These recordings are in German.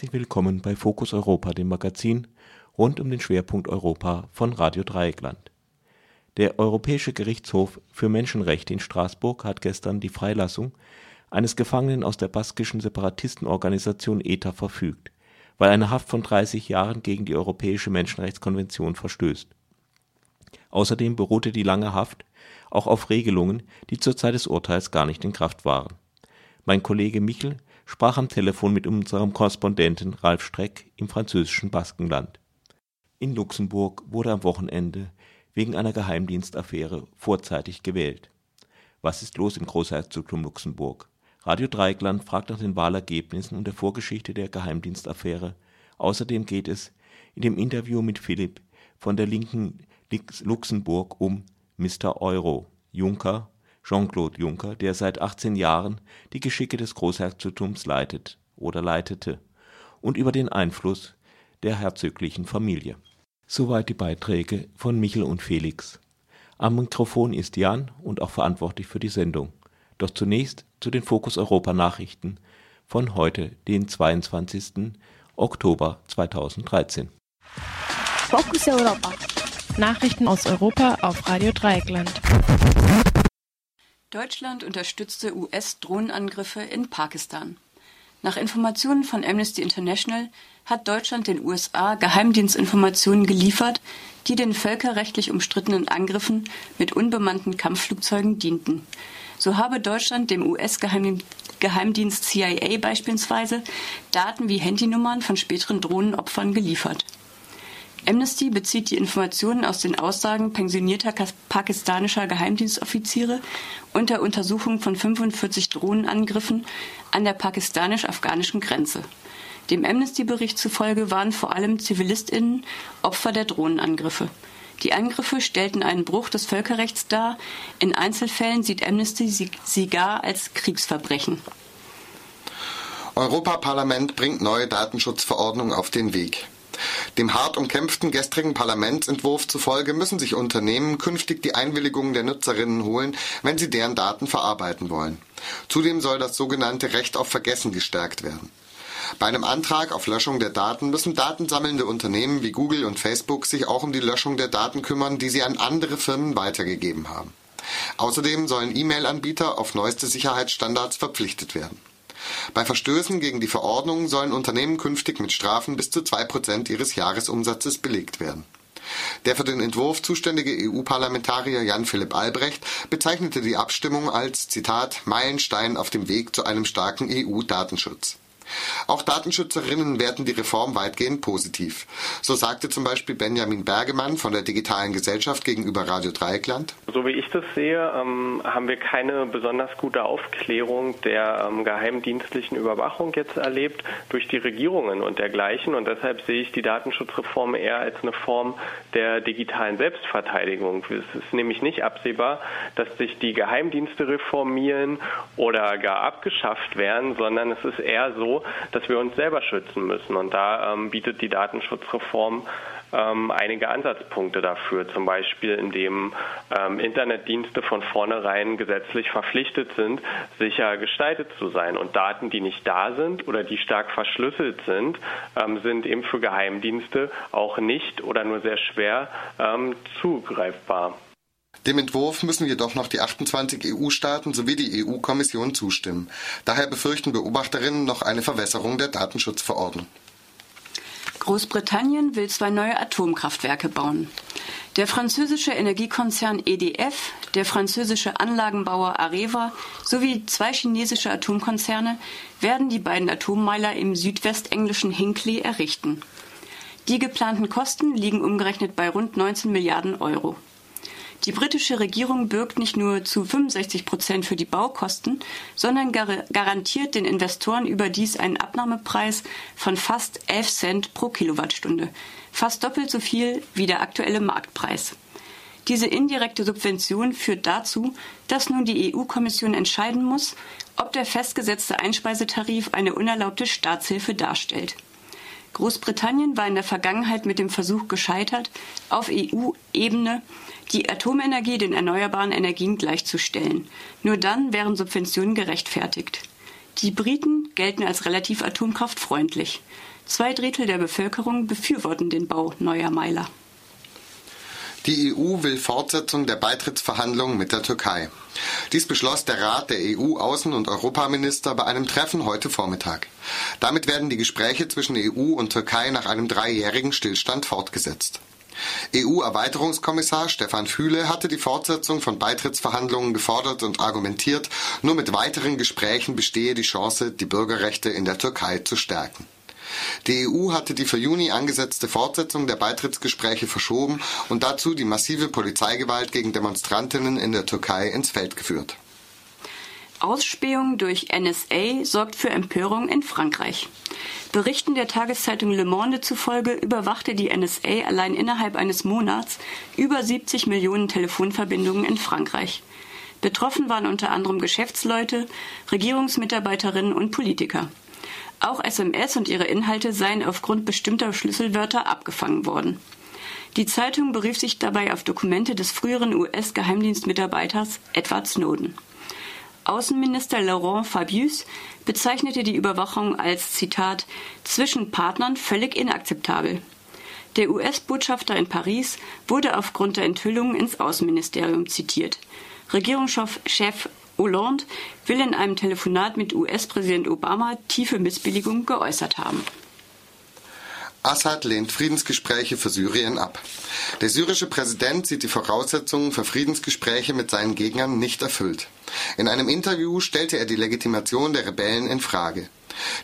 Herzlich willkommen bei Fokus Europa, dem Magazin rund um den Schwerpunkt Europa von Radio Dreieckland. Der Europäische Gerichtshof für Menschenrechte in Straßburg hat gestern die Freilassung eines Gefangenen aus der baskischen Separatistenorganisation ETA verfügt, weil eine Haft von 30 Jahren gegen die Europäische Menschenrechtskonvention verstößt. Außerdem beruhte die lange Haft auch auf Regelungen, die zur Zeit des Urteils gar nicht in Kraft waren. Mein Kollege Michel sprach am Telefon mit unserem Korrespondenten Ralf Streck im französischen Baskenland. In Luxemburg wurde am Wochenende wegen einer Geheimdienstaffäre vorzeitig gewählt. Was ist los im Großherzogtum Luxemburg? Radio Dreieckland fragt nach den Wahlergebnissen und der Vorgeschichte der Geheimdienstaffäre. Außerdem geht es in dem Interview mit Philipp von der linken Luxemburg um Mr. Euro, Juncker Jean-Claude Juncker, der seit 18 Jahren die Geschicke des Großherzogtums leitet oder leitete, und über den Einfluss der herzoglichen Familie. Soweit die Beiträge von Michel und Felix. Am Mikrofon ist Jan und auch verantwortlich für die Sendung. Doch zunächst zu den Fokus Europa Nachrichten von heute, den 22. Oktober 2013. Focus Europa. Nachrichten aus Europa auf Radio Dreieckland. Deutschland unterstützte US-Drohnenangriffe in Pakistan. Nach Informationen von Amnesty International hat Deutschland den USA Geheimdienstinformationen geliefert, die den völkerrechtlich umstrittenen Angriffen mit unbemannten Kampfflugzeugen dienten. So habe Deutschland dem US-Geheimdienst CIA beispielsweise Daten wie Handynummern von späteren Drohnenopfern geliefert. Amnesty bezieht die Informationen aus den Aussagen pensionierter pakistanischer Geheimdienstoffiziere und der Untersuchung von 45 Drohnenangriffen an der pakistanisch-afghanischen Grenze. Dem Amnesty-Bericht zufolge waren vor allem ZivilistInnen Opfer der Drohnenangriffe. Die Angriffe stellten einen Bruch des Völkerrechts dar. In Einzelfällen sieht Amnesty sie gar als Kriegsverbrechen. Europaparlament bringt neue Datenschutzverordnung auf den Weg. Dem hart umkämpften gestrigen Parlamentsentwurf zufolge müssen sich Unternehmen künftig die Einwilligung der Nutzerinnen holen, wenn sie deren Daten verarbeiten wollen. Zudem soll das sogenannte Recht auf Vergessen gestärkt werden. Bei einem Antrag auf Löschung der Daten müssen datensammelnde Unternehmen wie Google und Facebook sich auch um die Löschung der Daten kümmern, die sie an andere Firmen weitergegeben haben. Außerdem sollen E-Mail-Anbieter auf neueste Sicherheitsstandards verpflichtet werden. Bei Verstößen gegen die Verordnung sollen Unternehmen künftig mit Strafen bis zu 2% ihres Jahresumsatzes belegt werden. Der für den Entwurf zuständige EU-Parlamentarier Jan-Philipp Albrecht bezeichnete die Abstimmung als Zitat Meilenstein auf dem Weg zu einem starken EU-Datenschutz. Auch Datenschützerinnen werten die Reform weitgehend positiv. So sagte zum Beispiel Benjamin Bergemann von der Digitalen Gesellschaft gegenüber Radio Dreieckland. So wie ich das sehe, ähm, haben wir keine besonders gute Aufklärung der ähm, geheimdienstlichen Überwachung jetzt erlebt durch die Regierungen und dergleichen. Und deshalb sehe ich die Datenschutzreform eher als eine Form der digitalen Selbstverteidigung. Es ist nämlich nicht absehbar, dass sich die Geheimdienste reformieren oder gar abgeschafft werden, sondern es ist eher so, dass wir uns selber schützen müssen. Und da ähm, bietet die Datenschutzreform ähm, einige Ansatzpunkte dafür, zum Beispiel indem ähm, Internetdienste von vornherein gesetzlich verpflichtet sind, sicher gestaltet zu sein. Und Daten, die nicht da sind oder die stark verschlüsselt sind, ähm, sind eben für Geheimdienste auch nicht oder nur sehr schwer ähm, zugreifbar. Dem Entwurf müssen jedoch noch die 28 EU-Staaten sowie die EU-Kommission zustimmen. Daher befürchten Beobachterinnen noch eine Verwässerung der Datenschutzverordnung. Großbritannien will zwei neue Atomkraftwerke bauen. Der französische Energiekonzern EDF, der französische Anlagenbauer Areva sowie zwei chinesische Atomkonzerne werden die beiden Atommeiler im südwestenglischen Hinkley errichten. Die geplanten Kosten liegen umgerechnet bei rund 19 Milliarden Euro. Die britische Regierung bürgt nicht nur zu 65 Prozent für die Baukosten, sondern gar garantiert den Investoren überdies einen Abnahmepreis von fast 11 Cent pro Kilowattstunde, fast doppelt so viel wie der aktuelle Marktpreis. Diese indirekte Subvention führt dazu, dass nun die EU-Kommission entscheiden muss, ob der festgesetzte Einspeisetarif eine unerlaubte Staatshilfe darstellt. Großbritannien war in der Vergangenheit mit dem Versuch gescheitert, auf EU-Ebene die Atomenergie den erneuerbaren Energien gleichzustellen. Nur dann wären Subventionen gerechtfertigt. Die Briten gelten als relativ atomkraftfreundlich. Zwei Drittel der Bevölkerung befürworten den Bau neuer Meiler. Die EU will Fortsetzung der Beitrittsverhandlungen mit der Türkei. Dies beschloss der Rat der EU-Außen- und Europaminister bei einem Treffen heute Vormittag. Damit werden die Gespräche zwischen EU und Türkei nach einem dreijährigen Stillstand fortgesetzt. EU-Erweiterungskommissar Stefan Füle hatte die Fortsetzung von Beitrittsverhandlungen gefordert und argumentiert, nur mit weiteren Gesprächen bestehe die Chance, die Bürgerrechte in der Türkei zu stärken. Die EU hatte die für Juni angesetzte Fortsetzung der Beitrittsgespräche verschoben und dazu die massive Polizeigewalt gegen Demonstrantinnen in der Türkei ins Feld geführt. Ausspähung durch NSA sorgt für Empörung in Frankreich. Berichten der Tageszeitung Le Monde zufolge überwachte die NSA allein innerhalb eines Monats über 70 Millionen Telefonverbindungen in Frankreich. Betroffen waren unter anderem Geschäftsleute, Regierungsmitarbeiterinnen und Politiker. Auch SMS und ihre Inhalte seien aufgrund bestimmter Schlüsselwörter abgefangen worden. Die Zeitung berief sich dabei auf Dokumente des früheren US-Geheimdienstmitarbeiters Edward Snowden. Außenminister Laurent Fabius bezeichnete die Überwachung als Zitat zwischen Partnern völlig inakzeptabel. Der US-Botschafter in Paris wurde aufgrund der Enthüllungen ins Außenministerium zitiert. Regierungschef Hollande will in einem Telefonat mit US-Präsident Obama tiefe Missbilligung geäußert haben. Assad lehnt Friedensgespräche für Syrien ab. Der syrische Präsident sieht die Voraussetzungen für Friedensgespräche mit seinen Gegnern nicht erfüllt. In einem Interview stellte er die Legitimation der Rebellen in Frage.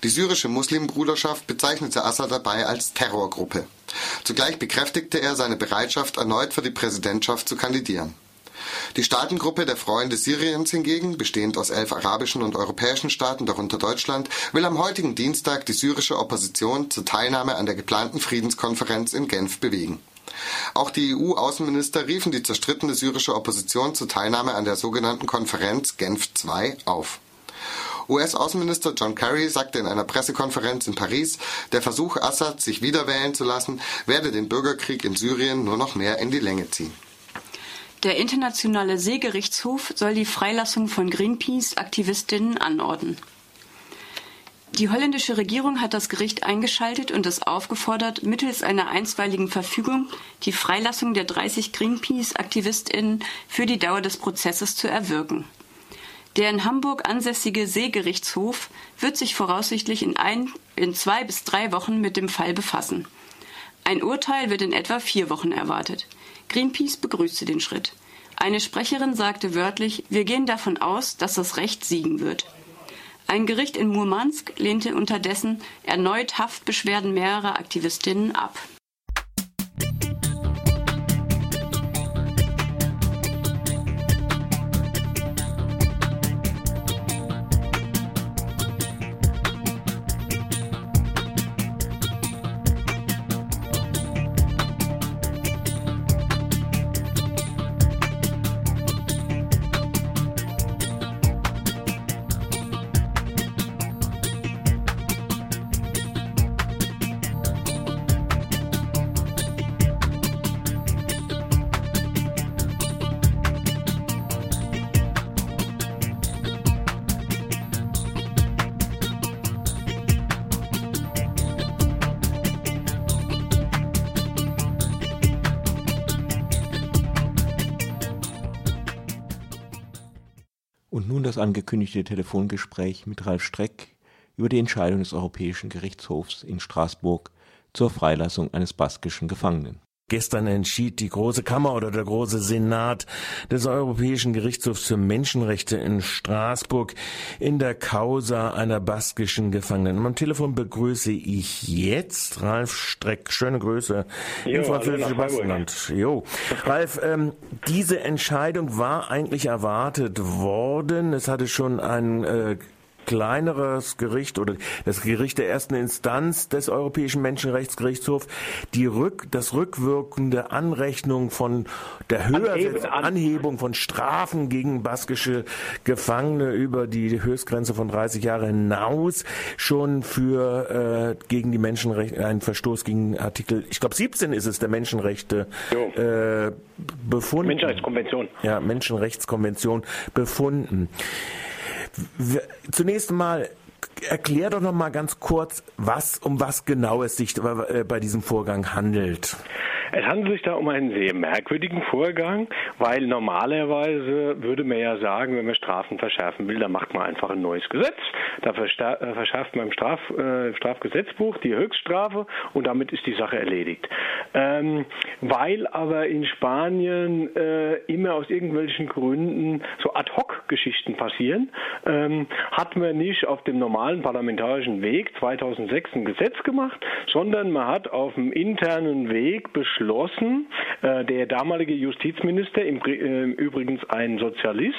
Die syrische Muslimbruderschaft bezeichnete Assad dabei als Terrorgruppe. Zugleich bekräftigte er seine Bereitschaft, erneut für die Präsidentschaft zu kandidieren. Die Staatengruppe der Freunde Syriens hingegen, bestehend aus elf arabischen und europäischen Staaten, darunter Deutschland, will am heutigen Dienstag die syrische Opposition zur Teilnahme an der geplanten Friedenskonferenz in Genf bewegen. Auch die EU-Außenminister riefen die zerstrittene syrische Opposition zur Teilnahme an der sogenannten Konferenz Genf II auf. US-Außenminister John Kerry sagte in einer Pressekonferenz in Paris, der Versuch Assad, sich wiederwählen zu lassen, werde den Bürgerkrieg in Syrien nur noch mehr in die Länge ziehen. Der Internationale Seegerichtshof soll die Freilassung von Greenpeace-Aktivistinnen anordnen. Die holländische Regierung hat das Gericht eingeschaltet und es aufgefordert, mittels einer einstweiligen Verfügung die Freilassung der 30 Greenpeace-Aktivistinnen für die Dauer des Prozesses zu erwirken. Der in Hamburg ansässige Seegerichtshof wird sich voraussichtlich in, ein, in zwei bis drei Wochen mit dem Fall befassen. Ein Urteil wird in etwa vier Wochen erwartet. Greenpeace begrüßte den Schritt. Eine Sprecherin sagte wörtlich, wir gehen davon aus, dass das Recht siegen wird. Ein Gericht in Murmansk lehnte unterdessen erneut Haftbeschwerden mehrerer Aktivistinnen ab. Und nun das angekündigte Telefongespräch mit Ralf Streck über die Entscheidung des Europäischen Gerichtshofs in Straßburg zur Freilassung eines baskischen Gefangenen Gestern entschied die Große Kammer oder der Große Senat des Europäischen Gerichtshofs für Menschenrechte in Straßburg in der Causa einer baskischen Gefangenen. Am Telefon begrüße ich jetzt Ralf Streck. Schöne Grüße jo, im französischen Baskenland. Jo. Ralf, ähm, diese Entscheidung war eigentlich erwartet worden. Es hatte schon ein äh, kleineres Gericht oder das Gericht der ersten Instanz des Europäischen Menschenrechtsgerichtshofs die Rück, das rückwirkende Anrechnung von der Höhersetzung, Anhebung, Anhebung von Strafen gegen baskische Gefangene über die Höchstgrenze von 30 Jahre hinaus schon für äh, gegen die Menschenrechte, einen Verstoß gegen Artikel, ich glaube 17 ist es der Menschenrechte äh, befunden. Menschenrechtskonvention. Ja, Menschenrechtskonvention befunden. Zunächst mal erklär doch noch mal ganz kurz, was um was genau es sich bei diesem Vorgang handelt. Es handelt sich da um einen sehr merkwürdigen Vorgang, weil normalerweise würde man ja sagen, wenn man Strafen verschärfen will, dann macht man einfach ein neues Gesetz. Da äh, verschärft man im Straf, äh, Strafgesetzbuch die Höchststrafe und damit ist die Sache erledigt. Ähm, weil aber in Spanien äh, immer aus irgendwelchen Gründen so Ad-Hoc-Geschichten passieren, ähm, hat man nicht auf dem normalen parlamentarischen Weg 2006 ein Gesetz gemacht, sondern man hat auf dem internen Weg beschlossen, beschlossen. Äh, der damalige Justizminister, im, äh, übrigens ein Sozialist,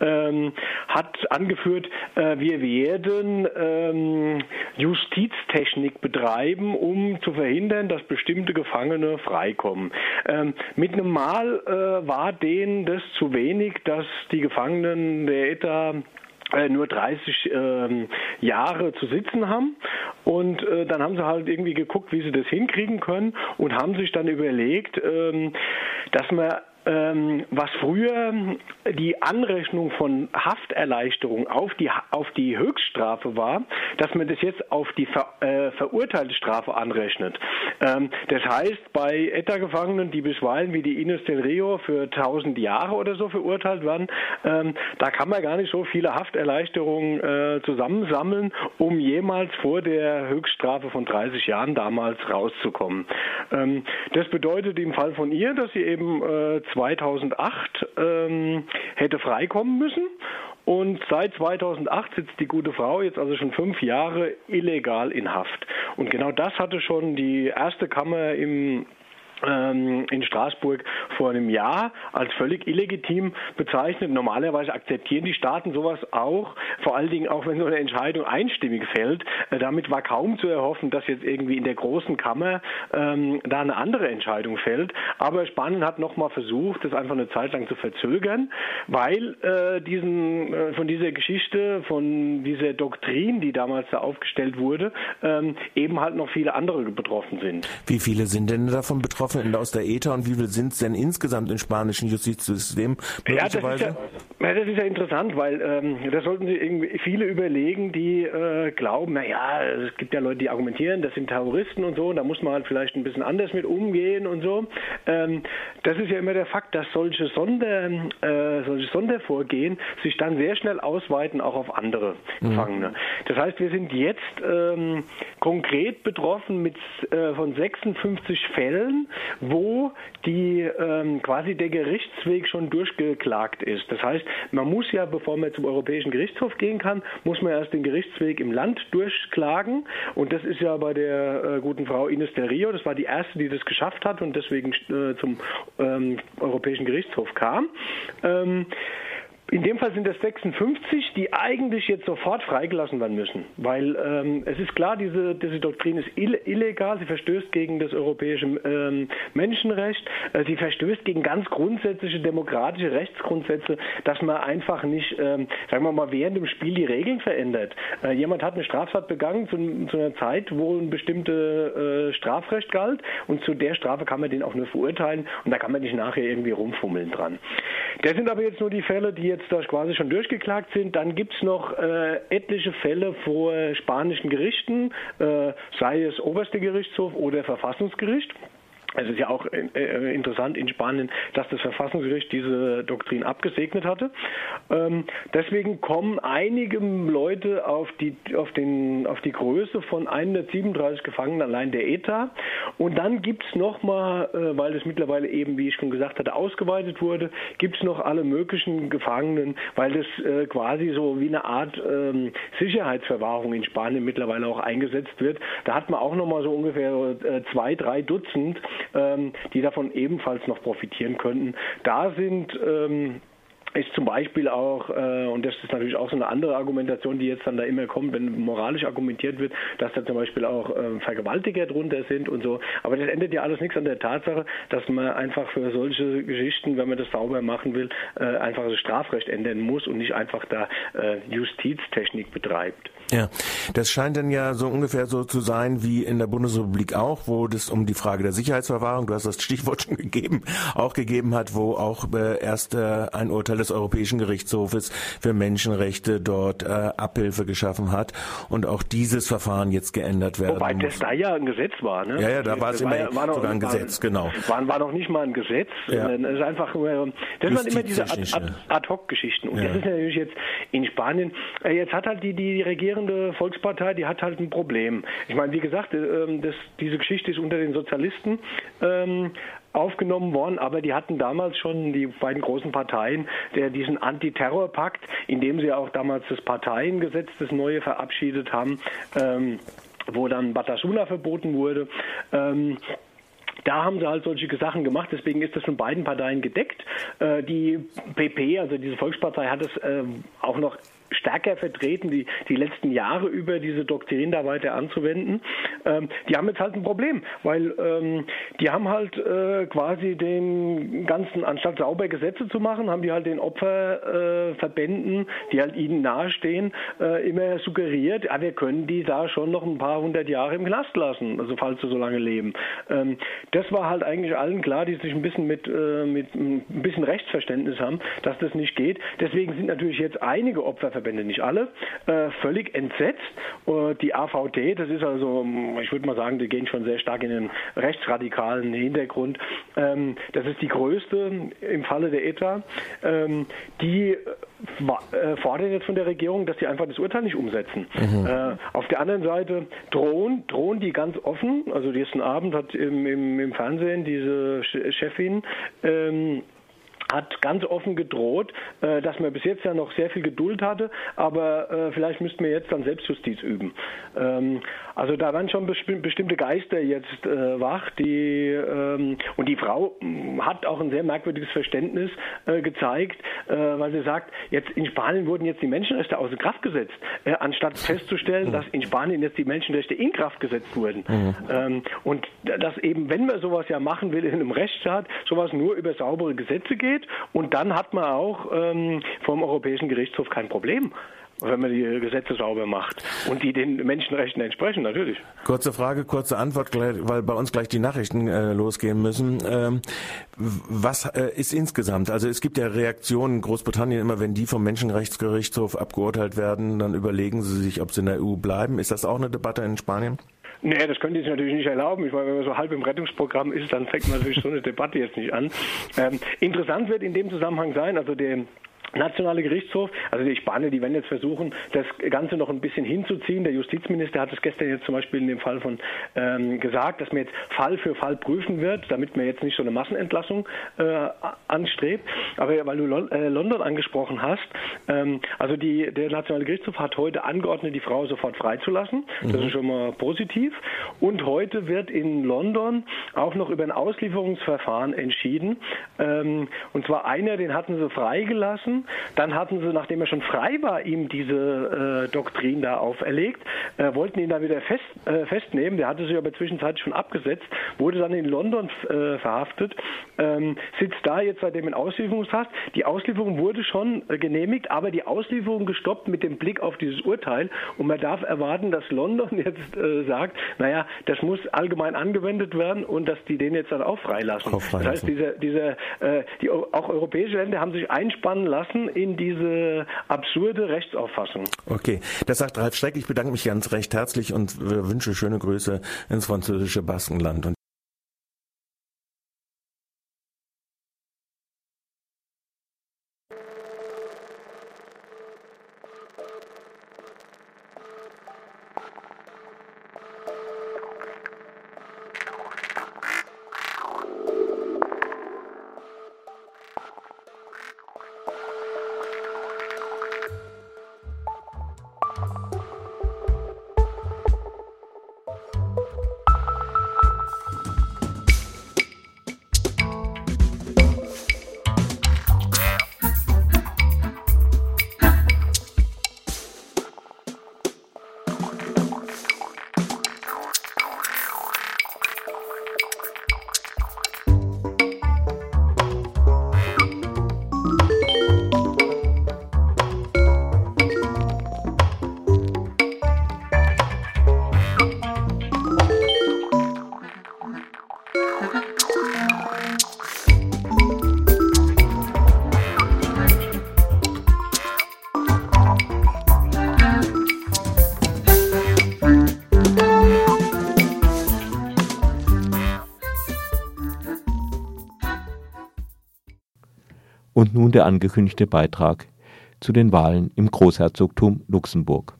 ähm, hat angeführt, äh, wir werden ähm, Justiztechnik betreiben, um zu verhindern, dass bestimmte Gefangene freikommen. Ähm, mit einem Mal äh, war denen das zu wenig, dass die Gefangenen der ETA nur 30 ähm, Jahre zu sitzen haben. Und äh, dann haben sie halt irgendwie geguckt, wie sie das hinkriegen können und haben sich dann überlegt, ähm, dass man was früher die Anrechnung von Hafterleichterung auf die, auf die Höchststrafe war, dass man das jetzt auf die ver, äh, verurteilte Strafe anrechnet. Ähm, das heißt, bei ETA-Gefangenen, die bisweilen wie die Ines del Rio für 1000 Jahre oder so verurteilt werden, ähm, da kann man gar nicht so viele Hafterleichterungen äh, zusammensammeln, um jemals vor der Höchststrafe von 30 Jahren damals rauszukommen. Ähm, das bedeutet im Fall von ihr, dass sie eben äh, 2008 ähm, hätte freikommen müssen. Und seit 2008 sitzt die gute Frau jetzt also schon fünf Jahre illegal in Haft. Und genau das hatte schon die erste Kammer im in Straßburg vor einem Jahr als völlig illegitim bezeichnet. Normalerweise akzeptieren die Staaten sowas auch, vor allen Dingen auch wenn so eine Entscheidung einstimmig fällt. Äh, damit war kaum zu erhoffen, dass jetzt irgendwie in der großen Kammer ähm, da eine andere Entscheidung fällt. Aber Spanien hat nochmal versucht, das einfach eine Zeit lang zu verzögern, weil äh, diesen, äh, von dieser Geschichte, von dieser Doktrin, die damals da aufgestellt wurde, ähm, eben halt noch viele andere betroffen sind. Wie viele sind denn davon betroffen? Betroffenen aus der ETA und wie viele sind es denn insgesamt im spanischen Justizsystem möglicherweise? Ja, ja, das ist ja interessant, weil ähm, da sollten sich irgendwie viele überlegen, die äh, glauben, naja, es gibt ja Leute, die argumentieren, das sind Terroristen und so, und da muss man halt vielleicht ein bisschen anders mit umgehen und so. Ähm, das ist ja immer der Fakt, dass solche, Sonder, äh, solche Sondervorgehen sich dann sehr schnell ausweiten, auch auf andere mhm. Gefangene. Das heißt, wir sind jetzt ähm, konkret betroffen mit äh, von 56 Fällen, wo die ähm, quasi der Gerichtsweg schon durchgeklagt ist. Das heißt, man muss ja, bevor man zum Europäischen Gerichtshof gehen kann, muss man erst den Gerichtsweg im Land durchklagen. Und das ist ja bei der äh, guten Frau Ines del Rio, das war die erste, die das geschafft hat und deswegen äh, zum ähm, Europäischen Gerichtshof kam. Ähm, in dem Fall sind es 56, die eigentlich jetzt sofort freigelassen werden müssen, weil ähm, es ist klar, diese, diese Doktrin ist illegal, sie verstößt gegen das europäische ähm, Menschenrecht, äh, sie verstößt gegen ganz grundsätzliche demokratische Rechtsgrundsätze, dass man einfach nicht, ähm, sagen wir mal, während dem Spiel die Regeln verändert. Äh, jemand hat eine Straftat begangen zu, zu einer Zeit, wo ein bestimmtes äh, Strafrecht galt. Und zu der Strafe kann man den auch nur verurteilen. Und da kann man nicht nachher irgendwie rumfummeln dran. Das sind aber jetzt nur die Fälle, die jetzt da quasi schon durchgeklagt sind. Dann gibt es noch äh, etliche Fälle vor spanischen Gerichten, äh, sei es oberste Gerichtshof oder Verfassungsgericht. Es ist ja auch äh, interessant in Spanien, dass das Verfassungsgericht diese Doktrin abgesegnet hatte. Ähm, deswegen kommen einige Leute auf die, auf, den, auf die Größe von 137 Gefangenen allein der ETA. Und dann gibt es nochmal, äh, weil das mittlerweile eben, wie ich schon gesagt hatte, ausgeweitet wurde, gibt es noch alle möglichen Gefangenen, weil das äh, quasi so wie eine Art ähm, Sicherheitsverwahrung in Spanien mittlerweile auch eingesetzt wird. Da hat man auch nochmal so ungefähr äh, zwei, drei Dutzend die davon ebenfalls noch profitieren könnten. Da sind ähm, ist zum Beispiel auch, äh, und das ist natürlich auch so eine andere Argumentation, die jetzt dann da immer kommt, wenn moralisch argumentiert wird, dass da zum Beispiel auch äh, Vergewaltiger drunter sind und so. Aber das ändert ja alles nichts an der Tatsache, dass man einfach für solche Geschichten, wenn man das sauber machen will, äh, einfach das Strafrecht ändern muss und nicht einfach da äh, Justiztechnik betreibt. Ja, das scheint dann ja so ungefähr so zu sein wie in der Bundesrepublik auch, wo das um die Frage der Sicherheitsverwahrung, du hast das Stichwort schon gegeben, auch gegeben hat, wo auch äh, erst äh, ein Urteil des Europäischen Gerichtshofes für Menschenrechte dort äh, Abhilfe geschaffen hat und auch dieses Verfahren jetzt geändert werden Wobei das da ja ein Gesetz war, ne? Ja, ja, da war es immer war, war sogar ein war, Gesetz, genau. War, war noch nicht mal ein Gesetz, ja. es ist einfach, äh, das waren immer diese Ad-Hoc-Geschichten. Und ja. das ist natürlich jetzt in Spanien, äh, jetzt hat halt die, die regierende Volkspartei, die hat halt ein Problem. Ich meine, wie gesagt, äh, das, diese Geschichte ist unter den Sozialisten ähm, aufgenommen worden, aber die hatten damals schon die beiden großen Parteien der diesen Antiterrorpakt, in dem sie auch damals das Parteiengesetz, das neue verabschiedet haben, ähm, wo dann Batasuna verboten wurde. Ähm, da haben sie halt solche Sachen gemacht, deswegen ist das von beiden Parteien gedeckt. Äh, die PP, also diese Volkspartei, hat es äh, auch noch stärker vertreten, die, die letzten Jahre über diese Doktrin da weiter anzuwenden. Ähm, die haben jetzt halt ein Problem, weil ähm, die haben halt äh, quasi den ganzen, anstatt sauber Gesetze zu machen, haben die halt den Opferverbänden, äh, die halt ihnen nahestehen, äh, immer suggeriert, ja, wir können die da schon noch ein paar hundert Jahre im Knast lassen, also falls sie so lange leben. Ähm, das war halt eigentlich allen klar, die sich ein bisschen mit, äh, mit ein bisschen Rechtsverständnis haben, dass das nicht geht. Deswegen sind natürlich jetzt einige Opfer Verbände, nicht alle, äh, völlig entsetzt. Uh, die AVT, das ist also, ich würde mal sagen, die gehen schon sehr stark in den rechtsradikalen Hintergrund. Ähm, das ist die größte im Falle der ETA. Ähm, die äh, fordern jetzt von der Regierung, dass sie einfach das Urteil nicht umsetzen. Mhm. Äh, auf der anderen Seite drohen, drohen die ganz offen. Also gestern Abend hat im, im, im Fernsehen diese Chefin ähm, hat ganz offen gedroht, äh, dass man bis jetzt ja noch sehr viel Geduld hatte, aber äh, vielleicht müssten wir jetzt dann Selbstjustiz üben. Ähm, also da waren schon bestimmte Geister jetzt äh, wach, die ähm, und die Frau hm, hat auch ein sehr merkwürdiges Verständnis gezeigt, weil sie sagt, jetzt in Spanien wurden jetzt die Menschenrechte außer Kraft gesetzt, anstatt festzustellen, dass in Spanien jetzt die Menschenrechte in Kraft gesetzt wurden. Mhm. Ähm, und dass eben, wenn man sowas ja machen will in einem Rechtsstaat, sowas nur über saubere Gesetze geht, geht. Und dann hat man auch ähm, vom Europäischen Gerichtshof kein Problem wenn man die Gesetze sauber macht und die den Menschenrechten entsprechen, natürlich. Kurze Frage, kurze Antwort, weil bei uns gleich die Nachrichten äh, losgehen müssen. Ähm, was äh, ist insgesamt? Also es gibt ja Reaktionen in Großbritannien immer, wenn die vom Menschenrechtsgerichtshof abgeurteilt werden, dann überlegen sie sich, ob sie in der EU bleiben. Ist das auch eine Debatte in Spanien? Nee, das können die sich natürlich nicht erlauben. Ich meine, wenn man so halb im Rettungsprogramm ist, dann fängt man natürlich so eine Debatte jetzt nicht an. Ähm, interessant wird in dem Zusammenhang sein, also der Nationale Gerichtshof, also die Spanier, die werden jetzt versuchen, das Ganze noch ein bisschen hinzuziehen. Der Justizminister hat es gestern jetzt zum Beispiel in dem Fall von ähm, gesagt, dass man jetzt Fall für Fall prüfen wird, damit man jetzt nicht so eine Massenentlassung äh, anstrebt. Aber weil du Lon äh, London angesprochen hast, ähm, also die, der Nationale Gerichtshof hat heute angeordnet, die Frau sofort freizulassen. Das mhm. ist schon mal positiv. Und heute wird in London auch noch über ein Auslieferungsverfahren entschieden. Ähm, und zwar einer, den hatten sie freigelassen dann hatten sie, nachdem er schon frei war, ihm diese äh, Doktrin da auferlegt, äh, wollten ihn dann wieder fest, äh, festnehmen. Der hatte sich aber zwischenzeitlich schon abgesetzt, wurde dann in London äh, verhaftet, ähm, sitzt da jetzt seitdem in Auslieferungshaft. Die Auslieferung wurde schon äh, genehmigt, aber die Auslieferung gestoppt mit dem Blick auf dieses Urteil. Und man darf erwarten, dass London jetzt äh, sagt, naja, das muss allgemein angewendet werden und dass die den jetzt dann auch freilassen. Auch freilassen. Das heißt, diese, diese, die, auch europäische Länder haben sich einspannen lassen, lassen in diese absurde Rechtsauffassung. Okay, das sagt Ralf Streck. Ich bedanke mich ganz recht herzlich und wünsche schöne Grüße ins französische Baskenland. Und nun der angekündigte Beitrag zu den Wahlen im Großherzogtum Luxemburg.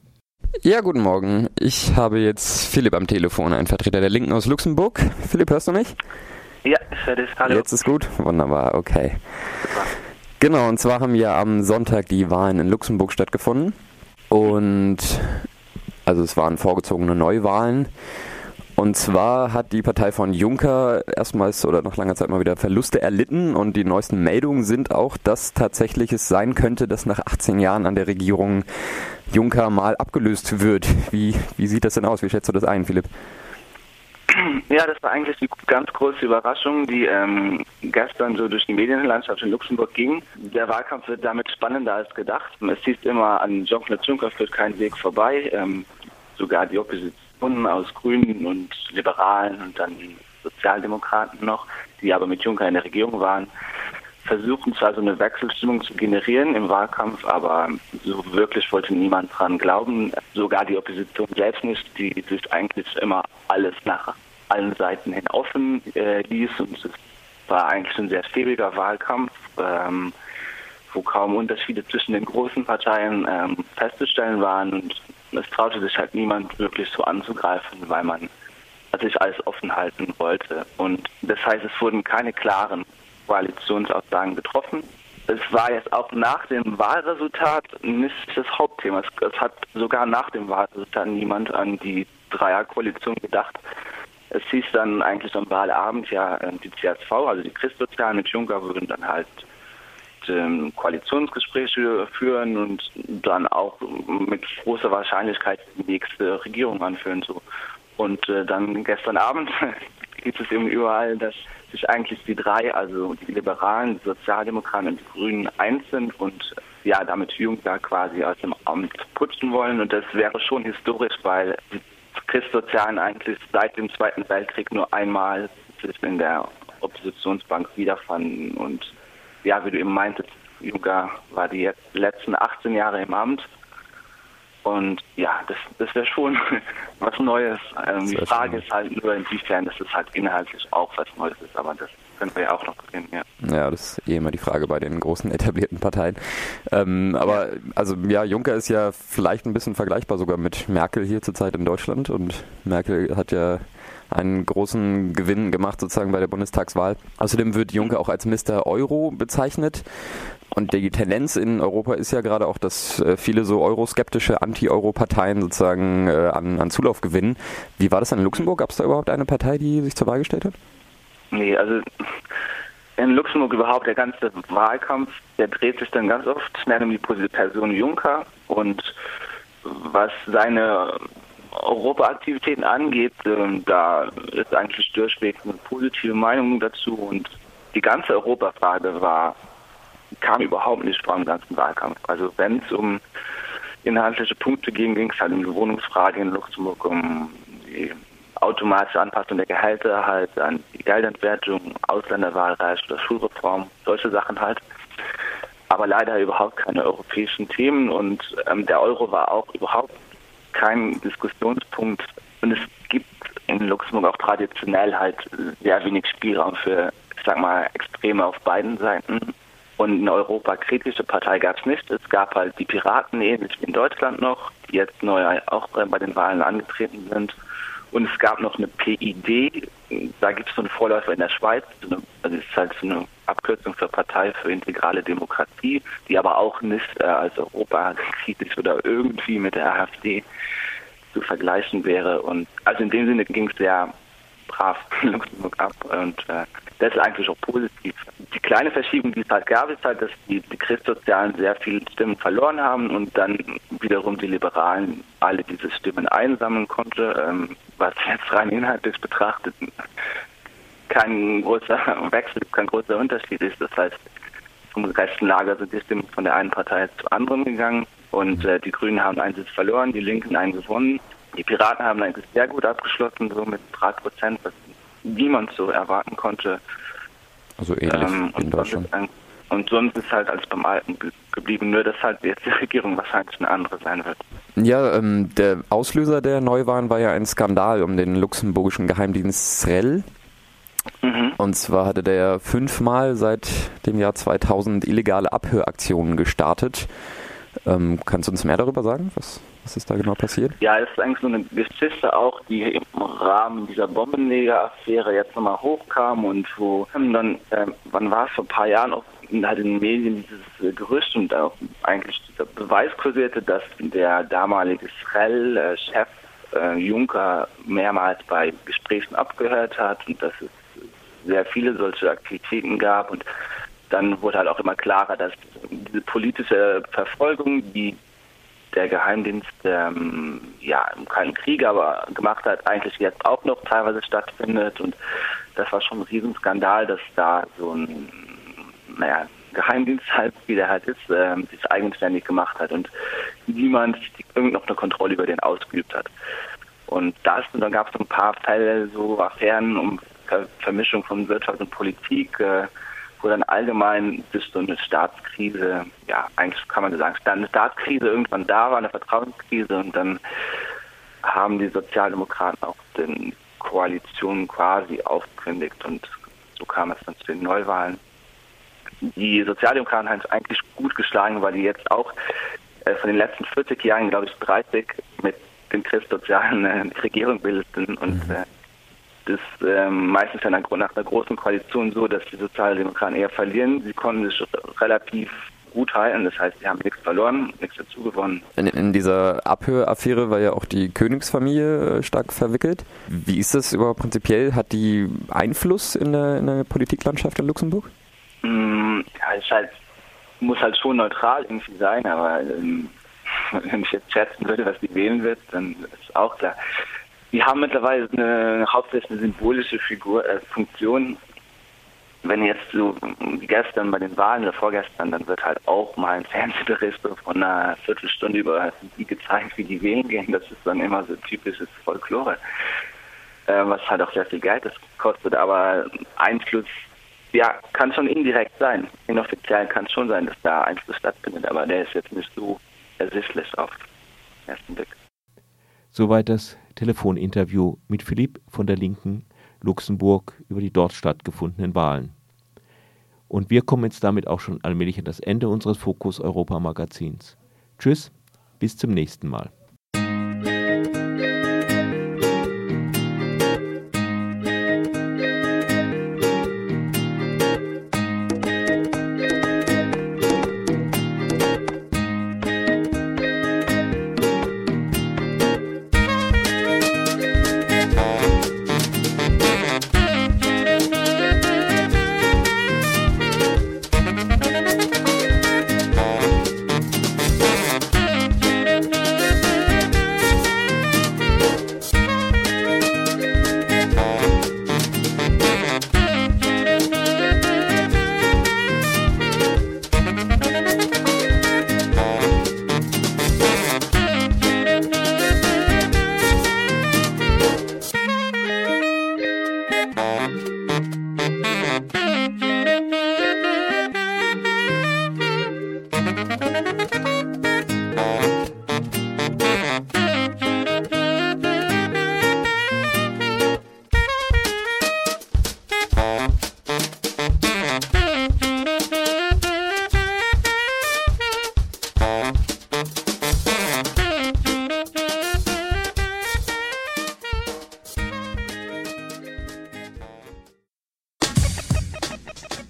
Ja, guten Morgen. Ich habe jetzt Philipp am Telefon, ein Vertreter der Linken aus Luxemburg. Philipp, hörst du mich? Ja, ich höre dich. Hallo. Jetzt ist gut? Wunderbar, okay. Super. Genau, und zwar haben ja am Sonntag die Wahlen in Luxemburg stattgefunden. Und also es waren vorgezogene Neuwahlen. Und zwar hat die Partei von Juncker erstmals oder nach langer Zeit mal wieder Verluste erlitten und die neuesten Meldungen sind auch, dass tatsächlich es sein könnte, dass nach 18 Jahren an der Regierung Juncker mal abgelöst wird. Wie, wie sieht das denn aus? Wie schätzt du das ein, Philipp? Ja, das war eigentlich die ganz große Überraschung, die ähm, gestern so durch die Medienlandschaft in Luxemburg ging. Der Wahlkampf wird damit spannender als gedacht. Es hieß immer, an Jean-Claude Juncker führt kein Weg vorbei. Ähm, sogar die Opposition aus Grünen und Liberalen und dann Sozialdemokraten noch, die aber mit Juncker in der Regierung waren, versuchen zwar so eine Wechselstimmung zu generieren im Wahlkampf, aber so wirklich wollte niemand dran glauben. Sogar die Opposition selbst nicht, die sich eigentlich immer alles nach allen Seiten hin offen äh, ließ und es war eigentlich ein sehr schwieriger Wahlkampf, ähm, wo kaum Unterschiede zwischen den großen Parteien ähm, festzustellen waren und es traute sich halt niemand wirklich so anzugreifen, weil man sich alles offen halten wollte. Und das heißt, es wurden keine klaren Koalitionsaussagen getroffen. Es war jetzt auch nach dem Wahlresultat nicht das Hauptthema. Es, es hat sogar nach dem Wahlresultat niemand an die Dreierkoalition gedacht. Es hieß dann eigentlich am Wahlabend ja, die CSV, also die Christsozialen mit Juncker, würden dann halt ähm, Koalitionsgespräche führen und dann auch mit großer Wahrscheinlichkeit die nächste Regierung anführen. So. Und äh, dann gestern Abend gibt es eben überall, dass sich eigentlich die drei, also die Liberalen, die Sozialdemokraten und die Grünen eins sind und ja, damit Juncker quasi aus dem Amt putzen wollen. Und das wäre schon historisch, weil die Christsozialen eigentlich seit dem Zweiten Weltkrieg nur einmal sich in der Oppositionsbank wiederfanden und ja, wie du eben meintest, Juncker war die letzten 18 Jahre im Amt. Und ja, das, das wäre schon was Neues. Ähm, die Frage schön. ist halt nur, inwiefern das ist halt inhaltlich auch was Neues ist, aber das können wir ja auch noch sehen, ja. Ja, das ist eh immer die Frage bei den großen etablierten Parteien. Ähm, aber also ja, Juncker ist ja vielleicht ein bisschen vergleichbar sogar mit Merkel hier zurzeit in Deutschland und Merkel hat ja einen großen Gewinn gemacht sozusagen bei der Bundestagswahl. Außerdem wird Juncker auch als Mr. Euro bezeichnet. Und die Tendenz in Europa ist ja gerade auch, dass äh, viele so euroskeptische Anti-Euro-Parteien sozusagen äh, an, an Zulauf gewinnen. Wie war das in Luxemburg? Gab es da überhaupt eine Partei, die sich zur Wahl gestellt hat? Nee, also in Luxemburg überhaupt der ganze Wahlkampf, der dreht sich dann ganz oft schnell um die Person Juncker und was seine Europaaktivitäten angeht, äh, da ist eigentlich durchweg eine positive Meinung dazu und die ganze Europafrage war, kam überhaupt nicht vor im ganzen Wahlkampf. Also wenn es um inhaltliche Punkte ging, ging es halt um die Wohnungsfrage in Luxemburg, um die automatische Anpassung der Gehälter, halt an die Geldentwertung, Ausländerwahlrecht oder Schulreform, solche Sachen halt. Aber leider überhaupt keine europäischen Themen und ähm, der Euro war auch überhaupt kein Diskussionspunkt. Und es gibt in Luxemburg auch traditionell halt sehr wenig Spielraum für, ich sag mal, Extreme auf beiden Seiten. Und eine europakritische Partei gab es nicht. Es gab halt die Piraten, ähnlich wie in Deutschland noch, die jetzt neu auch bei den Wahlen angetreten sind. Und es gab noch eine PID, da gibt es so einen Vorläufer in der Schweiz, also es ist halt so eine Abkürzung für Partei für integrale Demokratie, die aber auch nicht äh, als europakritisch oder irgendwie mit der AfD zu vergleichen wäre. Und also in dem Sinne ging es sehr brav Luxemburg ab. Und äh, das ist eigentlich auch positiv. Die kleine Verschiebung, die es halt gab, ist halt, dass die, die Christsozialen sehr viele Stimmen verloren haben und dann wiederum die Liberalen alle diese Stimmen einsammeln konnte, ähm, was jetzt rein inhaltlich betrachtet kein großer Wechsel, kein großer Unterschied ist. Das heißt, vom rechten Lager sind die Stimmen von der einen Partei zur anderen gegangen und äh, die Grünen haben einen Sitz verloren, die Linken einen gewonnen. Die Piraten haben eigentlich sehr gut abgeschlossen, so mit drei Prozent, was niemand so erwarten konnte. Also ähnlich ähm, in Deutschland. Und sonst ist halt alles beim Alten geblieben, nur dass halt jetzt die Regierung wahrscheinlich eine andere sein wird. Ja, ähm, der Auslöser der Neuwahlen war ja ein Skandal um den luxemburgischen Geheimdienst SREL. Mhm. Und zwar hatte der fünfmal seit dem Jahr 2000 illegale Abhöraktionen gestartet. Ähm, kannst du uns mehr darüber sagen? Was, was ist da genau passiert? Ja, es ist eigentlich so eine Geschichte auch, die im Rahmen dieser Bombenleger-Affäre jetzt nochmal hochkam und wo dann, äh, wann war es, vor ein paar Jahren auch halt in den Medien dieses Gerücht und auch eigentlich dieser Beweis kursierte, dass der damalige Israel-Chef äh, Juncker mehrmals bei Gesprächen abgehört hat und dass es sehr viele solche Aktivitäten gab und dann wurde halt auch immer klarer, dass diese politische Verfolgung, die der Geheimdienst ähm, ja im Kalten Krieg aber gemacht hat, eigentlich jetzt auch noch teilweise stattfindet und das war schon ein Riesenskandal, dass da so ein naja, Geheimdienst halt, wie der halt ist, äh, sich eigenständig gemacht hat und niemand irgend noch eine Kontrolle über den ausgeübt hat. Und das, und dann gab es ein paar Fälle, so Affären um Ver Vermischung von Wirtschaft und Politik, äh, wo dann allgemein bis so eine Staatskrise, ja, eigentlich kann man sagen, eine Staatskrise irgendwann da war, eine Vertrauenskrise und dann haben die Sozialdemokraten auch den Koalitionen quasi aufgekündigt und so kam es dann zu den Neuwahlen. Die Sozialdemokraten haben es eigentlich gut geschlagen, weil die jetzt auch äh, von den letzten 40 Jahren, glaube ich, 30 mit den christsozialen äh, Regierung bildeten und mhm. Das ähm, meistens nach einer großen Koalition so, dass die Sozialdemokraten eher verlieren. Sie konnten sich relativ gut halten. Das heißt, sie haben nichts verloren, nichts dazu gewonnen. In, in dieser Abhöraffäre war ja auch die Königsfamilie äh, stark verwickelt. Wie ist das überhaupt prinzipiell? Hat die Einfluss in der, in der Politiklandschaft in Luxemburg? Mm, ja, es halt, muss halt schon neutral irgendwie sein, aber ähm, wenn ich jetzt schätzen würde, was die wählen wird, dann ist auch klar. Die haben mittlerweile eine hauptsächlich eine symbolische Figur, äh, Funktion. Wenn jetzt so gestern bei den Wahlen oder vorgestern, dann wird halt auch mal ein Fernsehbericht von einer Viertelstunde über die gezeigt, wie die wählen gehen. Das ist dann immer so typisches Folklore, äh, was halt auch sehr viel Geld kostet. Aber Einfluss, ja, kann schon indirekt sein. Inoffiziell kann es schon sein, dass da Einfluss stattfindet, aber der ist jetzt nicht so ersichtlich auf den ersten Blick. Soweit das Telefoninterview mit Philipp von der Linken Luxemburg über die dort stattgefundenen Wahlen. Und wir kommen jetzt damit auch schon allmählich an das Ende unseres Fokus Europa Magazins. Tschüss, bis zum nächsten Mal.